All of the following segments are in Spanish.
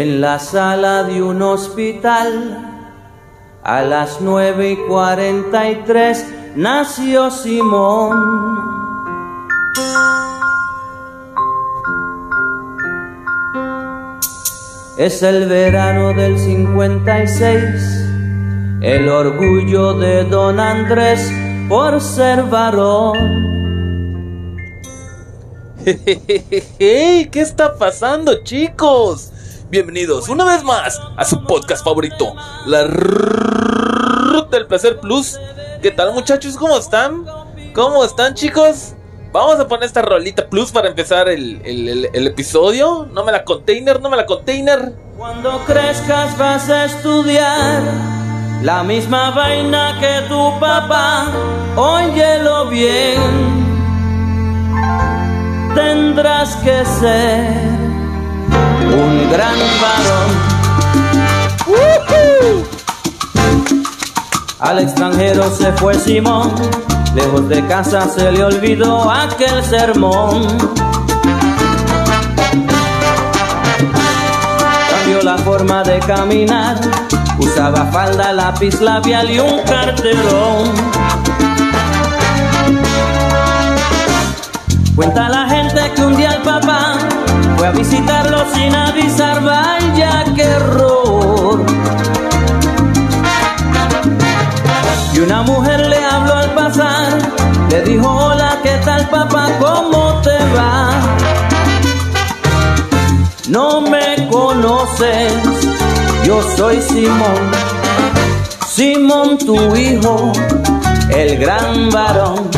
en la sala de un hospital. A las nueve y cuarenta y tres nació Simón. Es el verano del 56, el orgullo de don Andrés por ser varón. ¿Qué está pasando, chicos? Bienvenidos una vez más a su podcast favorito, La Ruta del Placer Plus. ¿Qué tal, muchachos? ¿Cómo están? ¿Cómo están, chicos? Vamos a poner esta rolita plus para empezar el, el, el, episodio. No me la container, no me la container. Cuando crezcas vas a estudiar la misma vaina que tu papá. Óyelo bien. Tendrás que ser un gran varón. Al extranjero se fue Simón Lejos de casa se le olvidó aquel sermón. Cambió la forma de caminar, usaba falda, lápiz labial y un carterón. Cuenta la gente que un día el papá fue a visitarlo sin avisar, vaya que error. Y una mujer le habló al pasar, le dijo, hola, ¿qué tal papá? ¿Cómo te va? No me conoces, yo soy Simón, Simón tu hijo, el gran varón.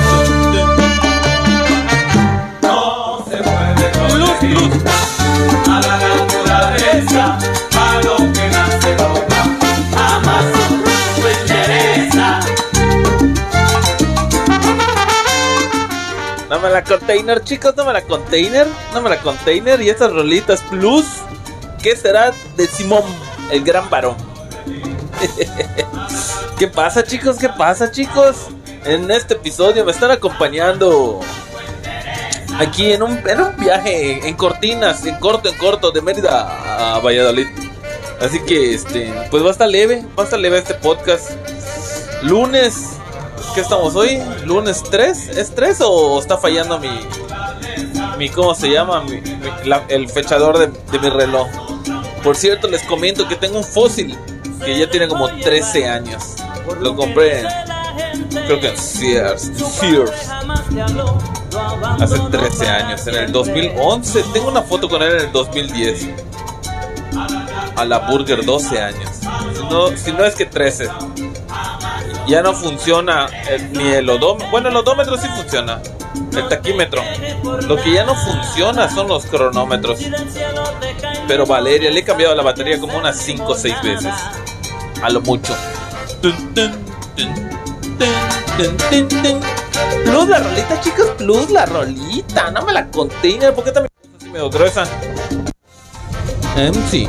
No se puede La container, chicos, no me la container, no me la container. Y estas rolitas plus, ¿qué será de Simón, el gran varón? ¿Qué pasa, chicos? ¿Qué pasa, chicos? En este episodio me están acompañando aquí en un, en un viaje en cortinas, en corto, en corto, de Mérida a Valladolid. Así que, este, pues va a estar leve, va a estar leve este podcast. Lunes ¿Qué estamos hoy? ¿Lunes 3? ¿Es 3 o está fallando mi. mi ¿Cómo se llama? el fechador de, mi reloj. Por cierto, les comento que tengo un fósil que ya tiene como 13 años. Lo compré en. Creo que en Sears. Sears. Hace 13 años, en el 2011. Tengo una foto con él en el 2010. A la Burger 12 años. no, si no es que 13 ya no funciona ni el odómetro. Bueno, el odómetro sí funciona. El taquímetro. Lo que ya no funciona son los cronómetros. Pero Valeria le he cambiado la batería como unas 5 o 6 veces. A lo mucho. Plus la rolita, chicos. Plus la rolita. No me la container. ¿Por qué también así medio gruesa? MC.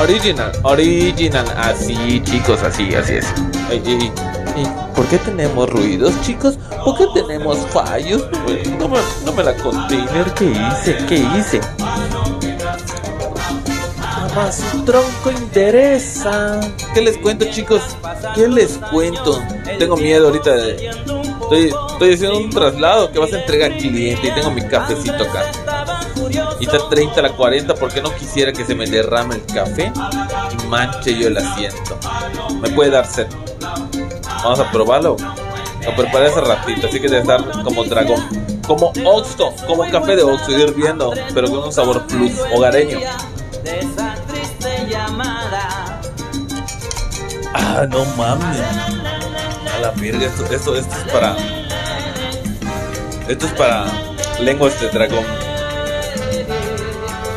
Original, original. Así, chicos, así, así es. ¿Por qué tenemos ruidos, chicos? ¿Por qué tenemos fallos? No me, no me la container. ¿Qué hice? ¿Qué hice? Más su tronco interesa. ¿Qué les cuento, chicos? ¿Qué les cuento? Tengo miedo ahorita de. Estoy, estoy haciendo un traslado que vas a entregar al cliente y tengo mi cafecito acá. Y está 30 a la 40 porque no quisiera que se me derrame el café y manche yo el asiento. Me puede dar sed. Vamos a probarlo. Lo preparé hace ratito, así que debe estar como dragón. Como Oxto, como café de Oxto, hirviendo, pero con un sabor plus hogareño. Ah, no mames. A la verga, esto, esto, esto es para. Esto es para lenguas de dragón.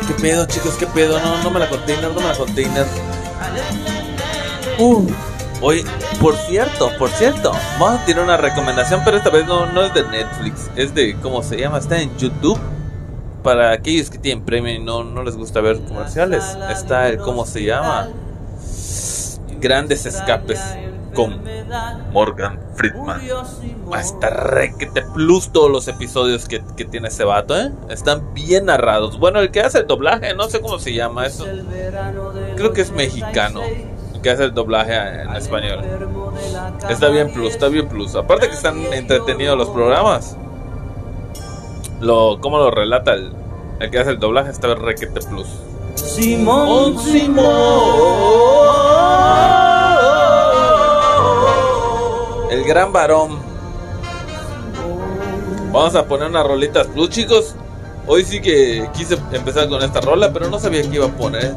¿Qué pedo, chicos? ¿Qué pedo? No, no me la container, no me la container. Uh, hoy, por cierto, por cierto, vamos a tener una recomendación, pero esta vez no, no es de Netflix, es de, ¿cómo se llama? Está en YouTube. Para aquellos que tienen premio y no, no les gusta ver comerciales, está el, ¿cómo se llama? Grandes escapes. Con Morgan Friedman. Está requete plus todos los episodios que, que tiene ese vato, ¿eh? Están bien narrados. Bueno, el que hace el doblaje, no sé cómo se llama eso. Creo que es mexicano. El que hace el doblaje en español. Está bien plus, está bien plus. Aparte que están entretenidos los programas. Lo, cómo lo relata el, el que hace el doblaje está requete plus. Simón, El gran varón. Vamos a poner unas rolitas plus, chicos. Hoy sí que quise empezar con esta rola, pero no sabía qué iba a poner.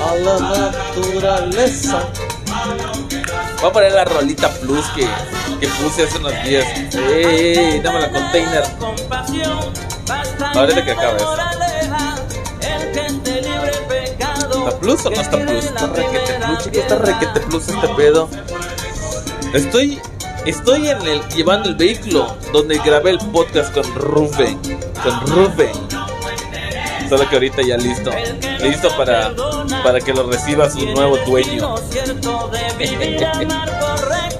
A la naturaleza. Voy a poner la rolita plus que, que puse hace unos días. ¡Ey! Dame la container. Ahorita que acabe ¿Está plus o no está plus? Está requete plus, chicos. Está requete plus este pedo. Estoy, estoy en el, llevando el vehículo donde grabé el podcast con Rubén. Con Rubén. Solo que ahorita ya listo. Listo para, para que lo reciba su nuevo dueño.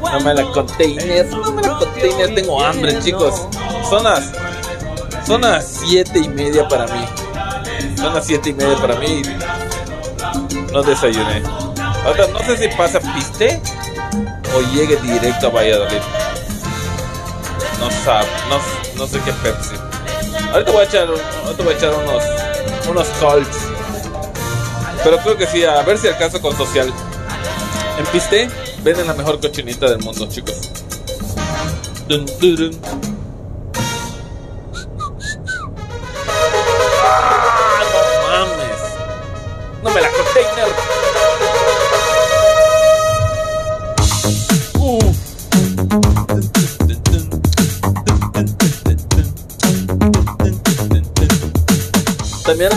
Dame la container. Dame la container. Tengo hambre, chicos. Son las, son las siete y media para mí. Son las siete y media para mí. No desayuné. Ahora, no sé si pasa piste o llegue directo a Valladolid. No sabe, no, no sé qué Pepsi. Ahorita voy a echar, ahorita voy a echar unos, unos Colts. Pero creo que sí, a ver si alcanzo con social. En piste venden la mejor cochinita del mundo, chicos. Dun, dun, dun.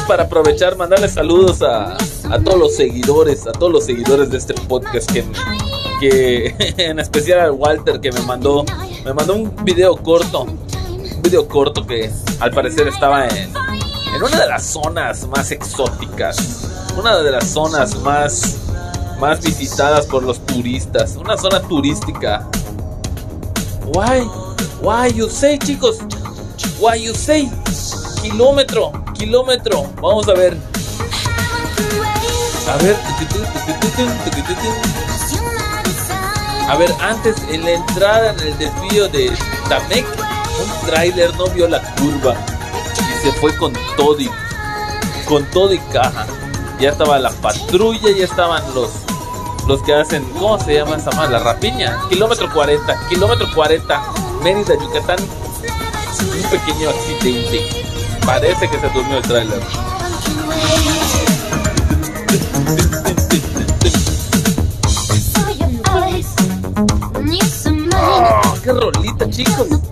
Para aprovechar, mandarle saludos a, a todos los seguidores, a todos los seguidores de este podcast que, que en especial al Walter que me mandó, me mandó un video corto, un video corto que al parecer estaba en, en una de las zonas más exóticas, una de las zonas más, más visitadas por los turistas, una zona turística. Why, why you say, chicos, why you say, kilómetro, kilómetro, vamos a ver. A ver. A ver, antes en la entrada en el desvío de Tamec, un tráiler no vio la curva y se fue con todo y con todo y caja. Ya estaba la patrulla, ya estaban los los que hacen, ¿cómo se llama esa más? La rapiña. Kilómetro 40, kilómetro 40, Mérida, Yucatán. Un pequeño accidente. Parece que se durmió el tráiler. Oh, ¡Qué rolita, chicos!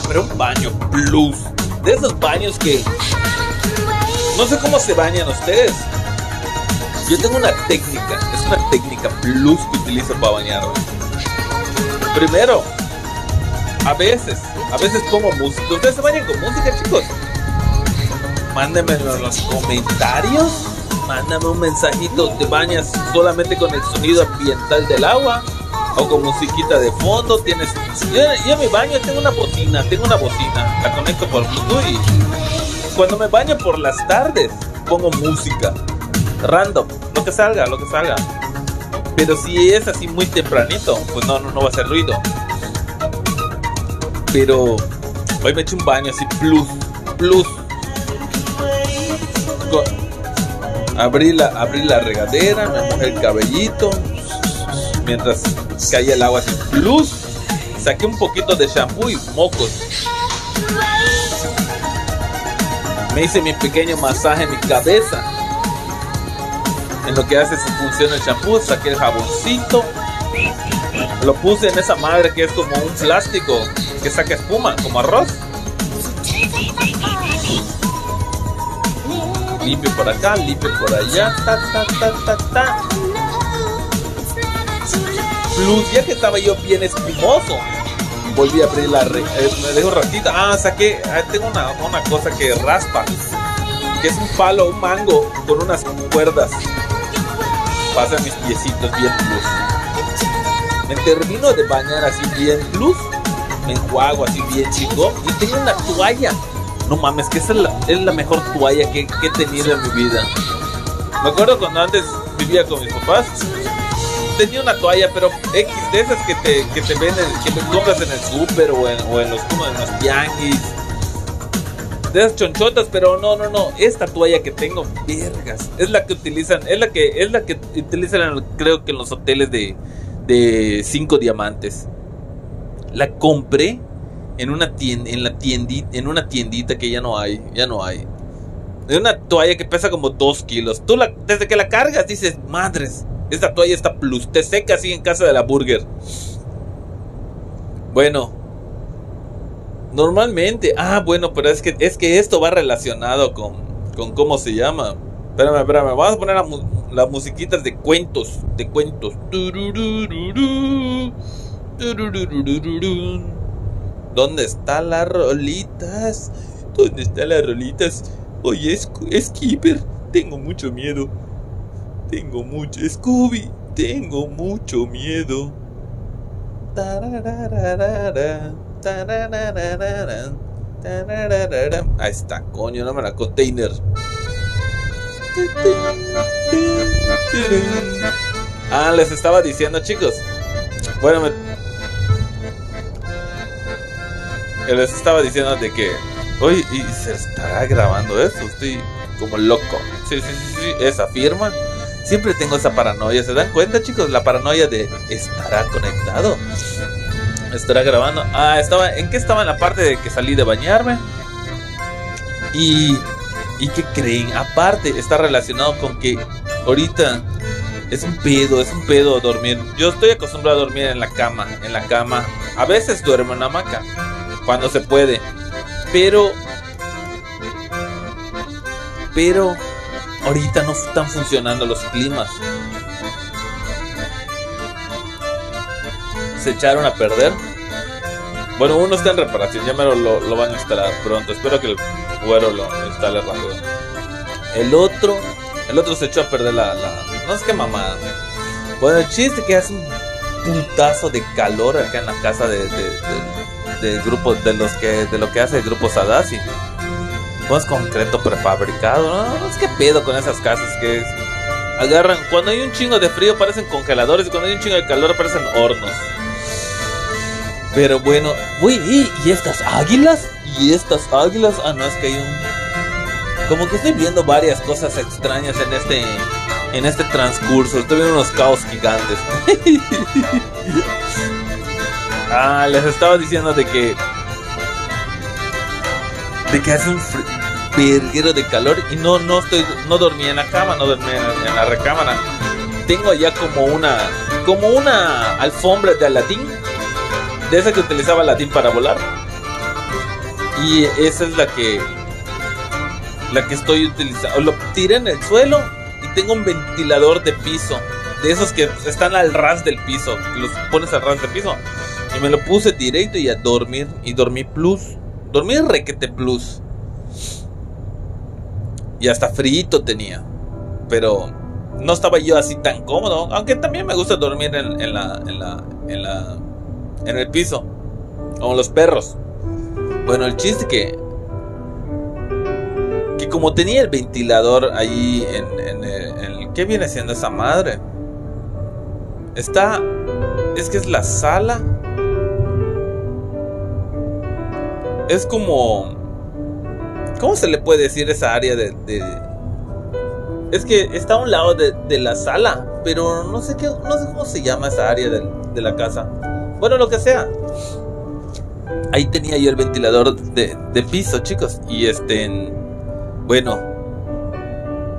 Pero un baño plus. De esos baños que no sé cómo se bañan ustedes. Yo tengo una técnica, es una técnica plus que utilizo para bañarme. Primero, a veces, a veces pongo música. ¿Ustedes se bañan con música, chicos? Mándenmelo en los comentarios. Mándame un mensajito. ¿Te bañas solamente con el sonido ambiental del agua? O con musiquita de fondo. Tienes. Yo, yo en baño tengo una bocina. Tengo una bocina. La conecto por Bluetooth. Y cuando me baño por las tardes, pongo música. Random. Lo que salga, lo que salga. Pero si es así muy tempranito, pues no, no, no va a hacer ruido. Pero hoy me eché un baño así plus, plus. Abrí la, abrí la regadera, me mojé el cabellito. Mientras caía el agua así, plus. Saqué un poquito de shampoo y mocos. Me hice mi pequeño masaje en mi cabeza. En lo que hace su función el shampoo, saqué el jaboncito. Lo puse en esa madre que es como un plástico que saca espuma, como arroz. Limpio por acá, limpio por allá. Ta, ta, ta, ta, ta. Plus, ya que estaba yo bien espumoso, volví a abrir la. re- eh, me dejo ratito. Ah, saqué. ah, tengo una, una cosa que raspa. Que es un palo, un mango con unas cuerdas. Pasa mis piecitos bien plus. Me termino de bañar así bien plus. Me enjuago así bien chico. Y tengo una toalla. No mames, que esa es la, es la mejor toalla que, que he tenido en mi vida. Me acuerdo cuando antes vivía con mis papás. Tenía una toalla, pero X de esas que te, que te venden, que te compras en el súper o en, o en los, como en los tianguis. De esas chonchotas, pero no, no, no. Esta toalla que tengo, vergas. Es la que utilizan, es la que, es la que utilizan creo que en los hoteles de, de cinco diamantes. La compré en una tienda, en la tiendita, en una tiendita que ya no hay, ya no hay. Es una toalla que pesa como 2 kilos. Tú la, desde que la cargas dices, madres, esta toalla está plus. Te seca así en casa de la burger. Bueno. Normalmente. Ah, bueno, pero es que, es que esto va relacionado con, con cómo se llama. Espérame, espérame. Vamos a poner las musiquitas de cuentos. De cuentos. ¿Dónde están las rolitas? ¿Dónde están las rolitas? Oye, Sco- Skipper, tengo mucho miedo. Tengo mucho. Scooby, tengo mucho miedo. Ahí está, coño, no me la container. Ah, les estaba diciendo, chicos. Bueno, me, que les estaba diciendo de que oye y se estará grabando eso estoy como loco sí sí sí sí esa firma siempre tengo esa paranoia se dan cuenta chicos la paranoia de estará conectado estará grabando ah estaba en qué estaba en la parte de que salí de bañarme y y qué creen aparte está relacionado con que ahorita es un pedo, es un pedo dormir. Yo estoy acostumbrado a dormir en la cama, en la cama. A veces duermo en la hamaca, cuando se puede. Pero, pero, ahorita no están funcionando los climas. Se echaron a perder. Bueno, uno está en reparación, ya me lo, lo- van a instalar pronto. Espero que el güero lo instale rápido. El otro, el otro se echó a perder la, no sé qué mamada. Bueno, el chiste que hace un putazo de calor acá en la casa de, de, de- grupo, de los que, de lo que hace el grupo Sadasi. No es concreto prefabricado, no, es que pedo con esas casas que es- agarran, cuando hay un chingo de frío parecen congeladores y cuando hay un chingo de calor parecen hornos. Pero bueno, uy, ¿y, y estas águilas? ¿Y estas águilas? Ah, no, es que hay un... Como que estoy viendo varias cosas extrañas en este... En este transcurso. Estoy viendo unos caos gigantes. ah, les estaba diciendo de que... De que hace un verguero de calor y no, no estoy... No dormí en la cama, no dormí en, la recámara. Tengo allá como una... Como una alfombra de Aladdin de esa que utilizaba latín para volar. Y esa es la que la que estoy utilizando. Lo tiré en el suelo y tengo un ventilador de piso. De esos que están al ras del piso. Que los pones al ras del piso. Y me lo puse directo y a dormir. Y dormí plus. Dormí requete plus. Y hasta frito tenía. Pero no estaba yo así tan cómodo. Aunque también me gusta dormir en, la, en la. En la. En el piso. Como los perros. Bueno, el chiste que. Que como tenía el ventilador ahí en el- ¿Qué viene siendo esa madre? Está. Es que es la sala. Es como. ¿Cómo se le puede decir esa área de. de- es que está a un lado de, la sala. Pero no sé qué. No sé cómo se llama esa área de la casa. Bueno, lo que sea. Ahí tenía yo el ventilador de, de piso, chicos. Y este. en- Bueno.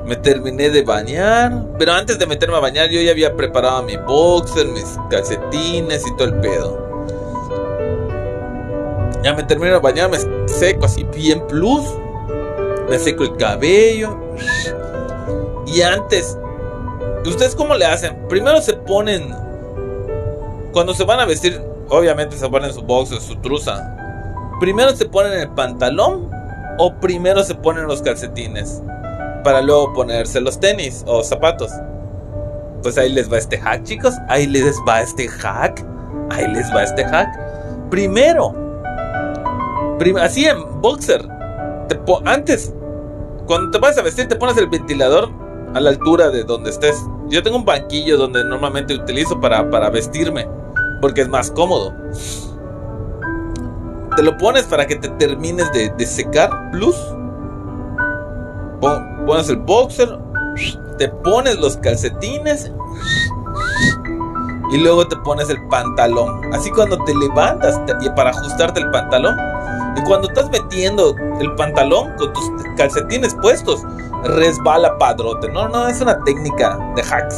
Me terminé de bañar. Pero antes de meterme a bañar, yo ya había preparado mi boxer, mis calcetines y todo el pedo. Ya me termino de bañar, me seco así bien plus. Me seco el cabello. Y antes, ¿ustedes cómo le hacen? Primero se ponen. Cuando se van a vestir, obviamente se ponen su boxer, su truza. Primero se ponen el pantalón o primero se ponen los calcetines para luego ponerse los tenis o zapatos. Pues ahí les va este hack, chicos. Ahí les va este hack. Ahí les va este hack. Primero, prim- así en boxer, te antes, cuando te vas a vestir, te pones el ventilador a la altura de donde estés. Yo tengo un banquillo donde normalmente utilizo para, para vestirme, porque es más cómodo. Te lo pones para que te termines de, secar, plus. Pon- pones el boxer, te pones los calcetines y luego te pones el pantalón. Así cuando te levantas y para ajustarte el pantalón y cuando estás metiendo el pantalón con tus calcetines puestos, resbala padrote. No, no, es una técnica de hacks.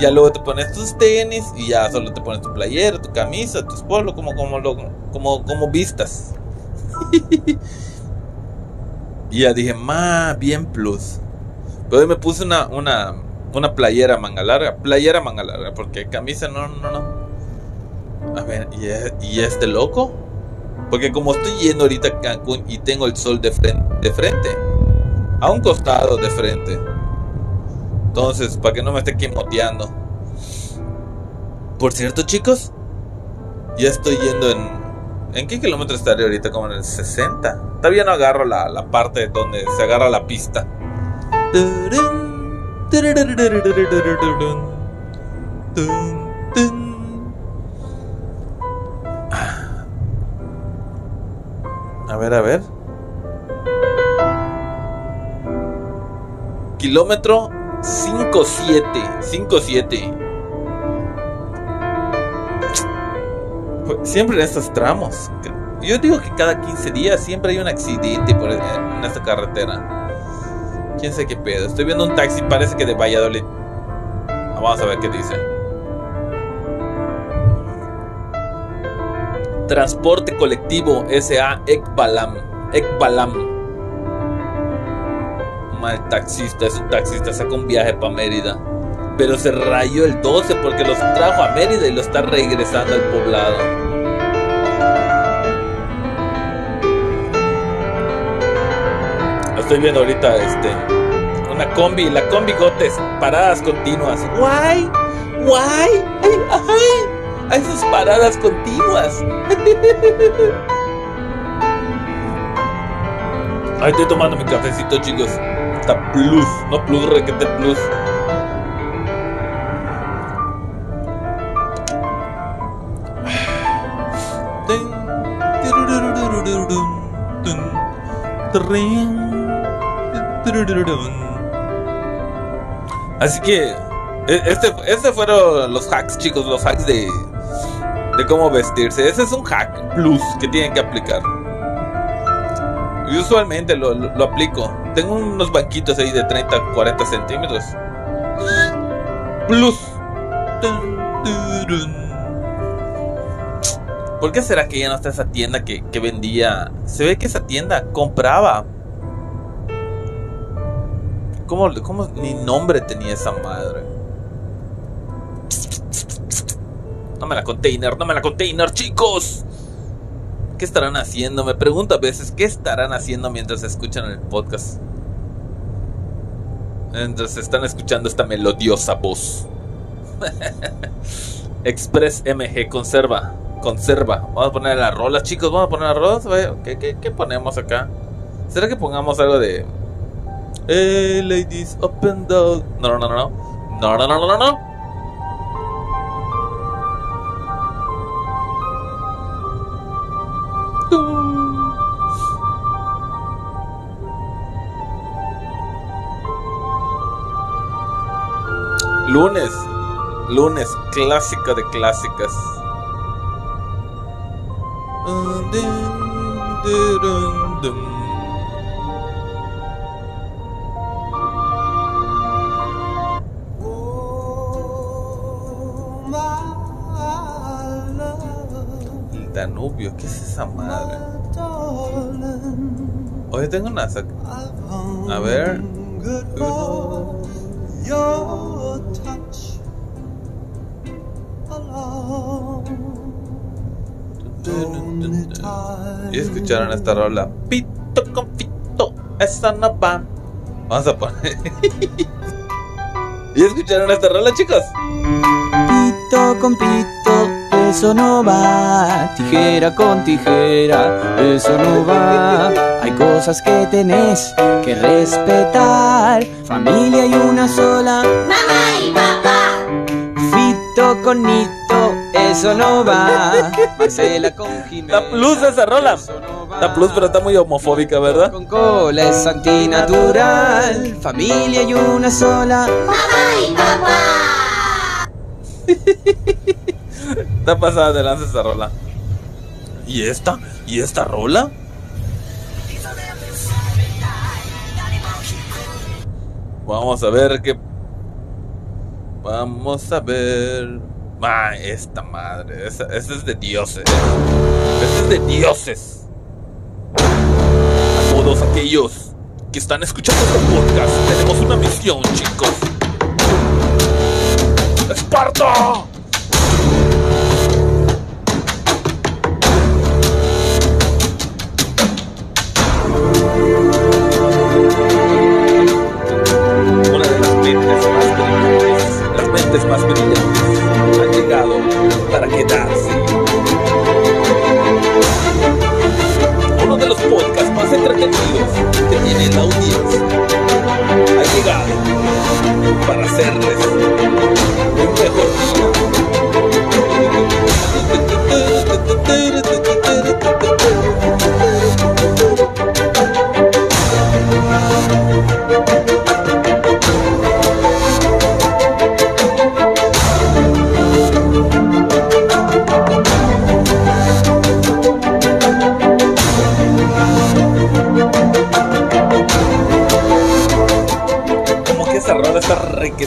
Ya luego te pones tus tenis y ya solo te pones tu playera, tu camisa, tu polo, como, como, como, como vistas. y ya dije, ma, bien plus. Pero hoy me puse una, una, una playera manga larga, playera manga larga, porque camisa no, no, no. A ver, ¿y, es- y este loco? Porque como estoy yendo ahorita a Cancún y tengo el sol de frente, de frente, a un costado de frente. Entonces, para que no me esté quimoteando. Por cierto, chicos, ya estoy yendo en. ¿En qué kilómetro estaré ahorita? Como en el 60. Todavía no agarro la, la parte donde se agarra la pista. A ver, a ver. Kilómetro 57. 57. Pues, Siempre en estos tramos. Yo digo que cada 15 días siempre hay un accidente por, en esta carretera. Quién sé qué pedo. Estoy viendo un taxi, parece que de Valladolid. Vamos a ver qué dice. Transporte colectivo SA Ekbalam. Ekbalam. Mal taxista, es un taxista, saca un viaje para Mérida. Pero se rayó el 12 porque los trajo a Mérida y lo está regresando al poblado. Estoy viendo ahorita este una combi, la combi gotes, paradas continuas. Guay, guay, ay, ay, a esas paradas continuas. Ay, estoy tomando mi cafecito, chicos. Está plus, no plus, requete plus. Así que e- este, este fueron los hacks, chicos, los hacks de, de cómo vestirse. Ese es un hack plus que tienen que aplicar. Y usualmente lo, lo- lo aplico. Tengo unos banquitos ahí de 30, 40 centímetros. Plus. ¿Por qué será que ya no está esa tienda que, que vendía? Se ve que esa tienda compraba. ¿Cómo, ¿Cómo ni nombre tenía esa madre? No me la container, no me la container, chicos. ¿Qué estarán haciendo? Me pregunto a veces, ¿qué estarán haciendo mientras escuchan el podcast? Mientras están escuchando esta melodiosa voz. Express MG, conserva, conserva. Vamos a poner las rolas, chicos, vamos a poner las rolas. ¿Qué, qué, qué ponemos acá? ¿Será que pongamos algo de... Hey, ladies, up and down. No, no, no, no. No, no, no, no, no, Lunes, clásica de clásicas. El Danubio, ¿qué es esa madre? Hoy tengo una... A ver... Uno. Y escucharon esta rola. Pito con pito. Esa no va. Vamos a poner. ¿Y escucharon esta rola, chicos? Pito con pito, eso no va. Tijera con tijera, eso no va. Hay cosas que tenés que respetar. Familia hay una sola. Mamá y papá. Fito con Nito, eso no va. Marcela con Jimena. Da plus esa rola. no. Da plus, pero está muy homofóbica, ¿verdad? Con cola es antinatural. Familia hay una sola. Mamá y papá. Está pasada de lanza esa rola. ¿Y esta? ¿Y esta rola? Vamos a ver qué. Vamos a ver. Ah, esta madre. Esa, esa es de dioses. Esa es de dioses. A todos aquellos que están escuchando este podcast, tenemos una misión, chicos. ¡Esparta!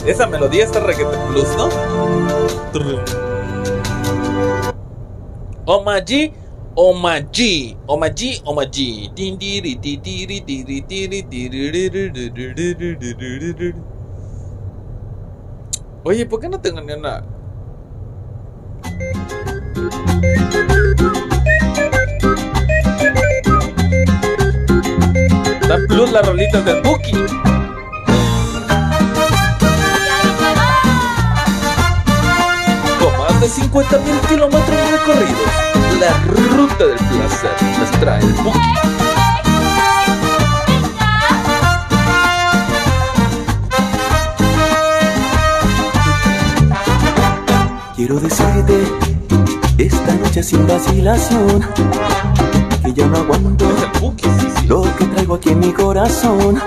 Esa melodía está requete plus, ¿no? Omaji, Omaji, Omaji, Omaji. Oye, ¿por qué no tengo ni una? Da plus las rolitas del Buki. De 50 mil kilómetros recorridos, la ruta del placer nos trae el. Quiero decirte esta noche sin vacilación que ya no aguanto lo que traigo aquí en mi corazón.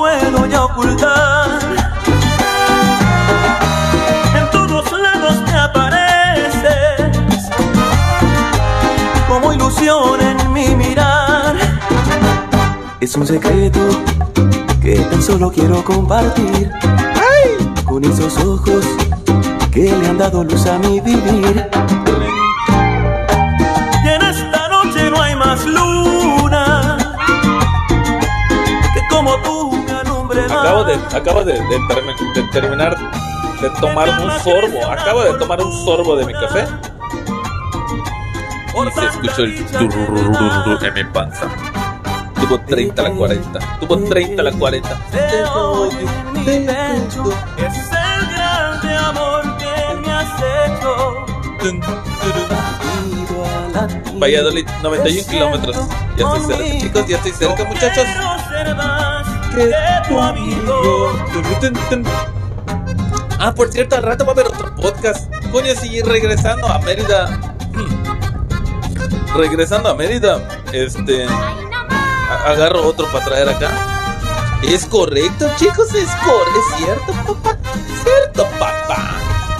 Puedo ya ocultar. En todos lados te apareces como ilusión en mi mirar. Es un secreto que tan solo quiero compartir con esos ojos que le han dado luz a mi vivir. Acabo de, acabo de, de de terminar de tomar un sorbo. Acabo de tomar un sorbo de mi café. Y se escuchó el en mi panza. Tuvo 30 a la 40. Tuvo 30 a la 40. Te doy en mi pecho, es el grande amor que me Valladolid, 91 kilómetros. Ya estoy cerca, chicos. Ya estoy cerca, muchachos. Que tu amigo. Ah, por cierto, al rato va a haber otro podcast. Coño, sí, regresando a Mérida. regresando a Mérida. Este. agarro otro para traer acá. Es correcto, chicos, es correcto. Es cierto, papá. Cierto, papá.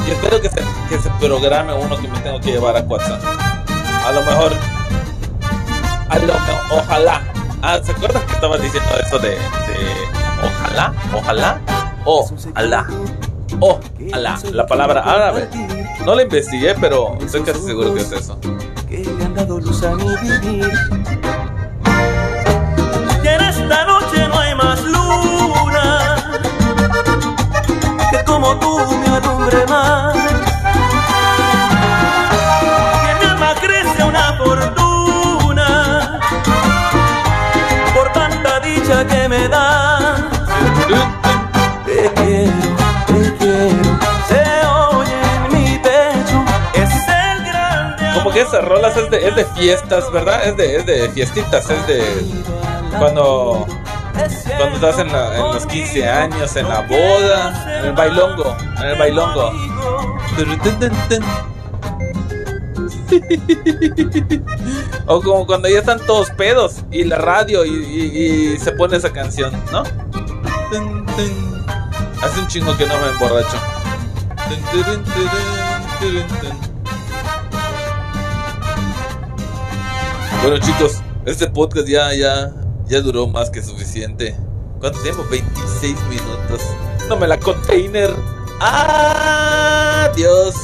Y espero que se, que se programe uno que me tengo que llevar a WhatsApp. A lo mejor. A lo mejor. Ojalá. Ah, ¿se acuerdan que estaba diciendo eso de. de ojalá? Ojalá. Oh, Alá. Oh, Alá. La palabra árabe. No la investigué, pero estoy casi seguro que es eso. Que le luz a mi vivir. En esta noche no hay más luna que como tú me alumbre más. Esas rolas es de, es de fiestas, ¿verdad? Es de, es de fiestitas, es de cuando, cuando estás en, los 15 años, en la boda, en el bailongo, en el bailongo. O como cuando ya están todos pedos y la radio y, y- y se pone esa canción, ¿no? Hace un chingo que no me emborracho. Bueno chicos, este podcast ya, ya, ya duró más que suficiente. ¿Cuánto tiempo? 26 minutos. No me la container. Adiós.